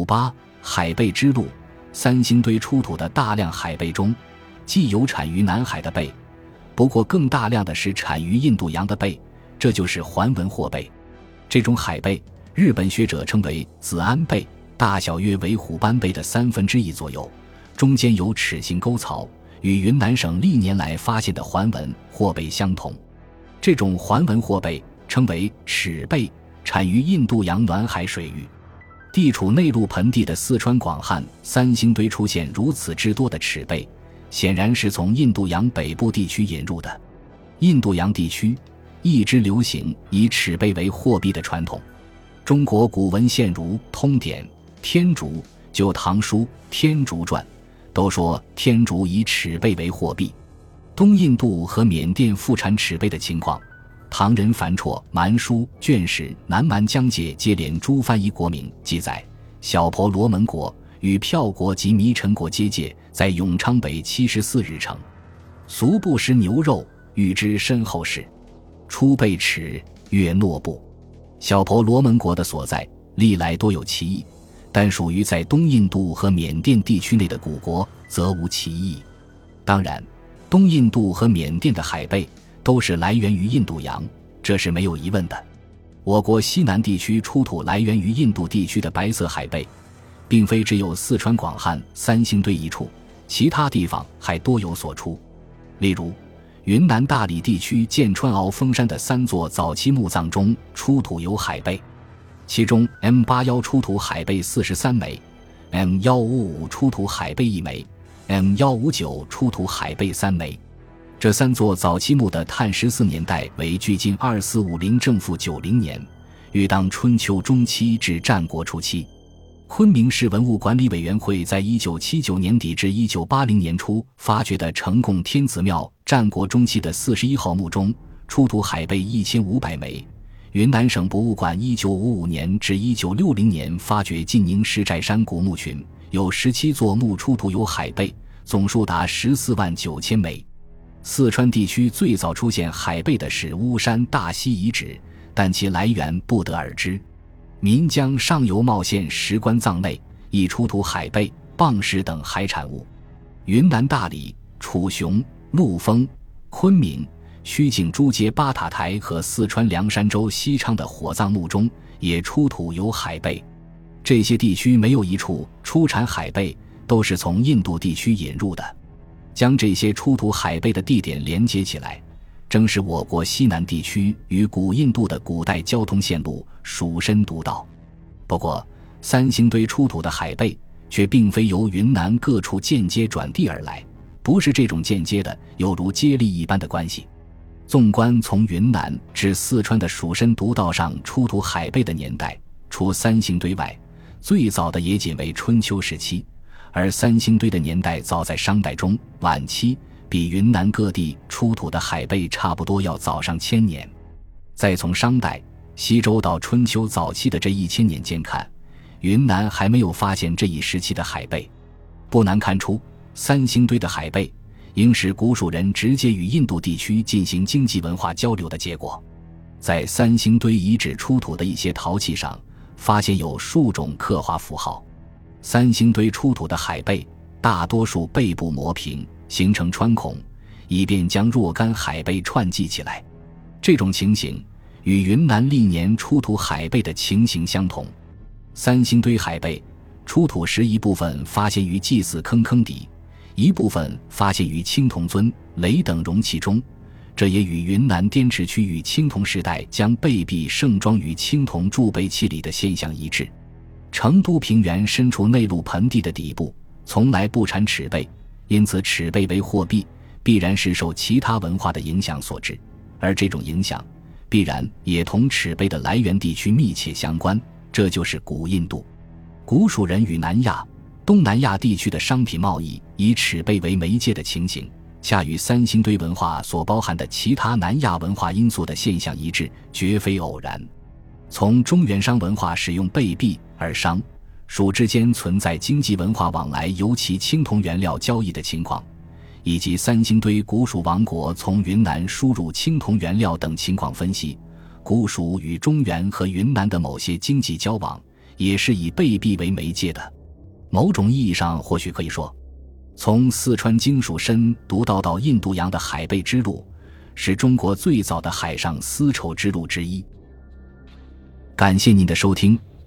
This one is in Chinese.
五八海贝之路，三星堆出土的大量海贝中，既有产于南海的贝，不过更大量的是产于印度洋的贝，这就是环纹货贝。这种海贝，日本学者称为子安贝，大小约为虎斑贝的三分之一左右，中间有齿形沟槽，与云南省历年来发现的环纹货贝相同。这种环纹货贝称为齿贝，产于印度洋暖海水域。地处内陆盆地的四川广汉三星堆出现如此之多的齿贝，显然是从印度洋北部地区引入的。印度洋地区一直流行以齿贝为货币的传统。中国古文献如《通典》《天竺》《旧唐书·天竺传》都说天竺以齿贝为货币。东印度和缅甸富产齿贝的情况。唐人樊绰《蛮书》卷十南蛮疆界接连诸藩夷国名记载，小婆罗门国与票国及弥陈国接界，在永昌北七十四日城。俗不食牛肉，欲知身后事。初被齿，曰诺布。小婆罗门国的所在，历来多有歧义，但属于在东印度和缅甸地区内的古国，则无歧义。当然，东印度和缅甸的海贝。都是来源于印度洋，这是没有疑问的。我国西南地区出土来源于印度地区的白色海贝，并非只有四川广汉三星堆一处，其他地方还多有所出。例如，云南大理地区剑川鳌峰山的三座早期墓葬中出土有海贝，其中 M 八幺出土海贝四十三枚，M 幺五五出土海贝一枚，M 幺五九出土海贝三枚。这三座早期墓的碳十四年代为距今二四五零正负九零年，约当春秋中期至战国初期。昆明市文物管理委员会在一九七九年底至一九八零年初发掘的成贡天子庙战国中期的四十一号墓中，出土海贝一千五百枚。云南省博物馆一九五五年至一九六零年发掘晋宁石寨山古墓群，有十七座墓出土有海贝，总数达十四万九千枚。四川地区最早出现海贝的是巫山大溪遗址，但其来源不得而知。岷江上游茂县石棺葬内已出土海贝、蚌石等海产物。云南大理、楚雄、陆丰、昆明、曲靖诸街八塔台和四川凉山州西昌的火葬墓中也出土有海贝。这些地区没有一处出产海贝，都是从印度地区引入的。将这些出土海贝的地点连接起来，正是我国西南地区与古印度的古代交通线路蜀深独道。不过，三星堆出土的海贝却并非由云南各处间接转递而来，不是这种间接的，有如接力一般的关系。纵观从云南至四川的蜀深独道上出土海贝的年代，除三星堆外，最早的也仅为春秋时期。而三星堆的年代早在商代中晚期，比云南各地出土的海贝差不多要早上千年。再从商代、西周到春秋早期的这一千年间看，云南还没有发现这一时期的海贝，不难看出，三星堆的海贝应是古蜀人直接与印度地区进行经济文化交流的结果。在三星堆遗址出土的一些陶器上，发现有数种刻画符号。三星堆出土的海贝，大多数背部磨平，形成穿孔，以便将若干海贝串系起来。这种情形与云南历年出土海贝的情形相同。三星堆海贝出土时，一部分发现于祭祀坑坑底，一部分发现于青铜尊、雷等容器中，这也与云南滇池区域青铜时代将贝币盛装于青铜贮贝器里的现象一致。成都平原身处内陆盆地的底部，从来不产齿贝，因此齿贝为货币，必然是受其他文化的影响所致，而这种影响必然也同齿贝的来源地区密切相关。这就是古印度、古蜀人与南亚、东南亚地区的商品贸易以齿贝为媒介的情形，恰与三星堆文化所包含的其他南亚文化因素的现象一致，绝非偶然。从中原商文化使用贝币。而商蜀之间存在经济文化往来，尤其青铜原料交易的情况，以及三星堆古蜀王国从云南输入青铜原料等情况分析，古蜀与中原和云南的某些经济交往，也是以贝币为媒介的。某种意义上，或许可以说，从四川经属深独到到印度洋的海贝之路，是中国最早的海上丝绸之路之一。感谢您的收听，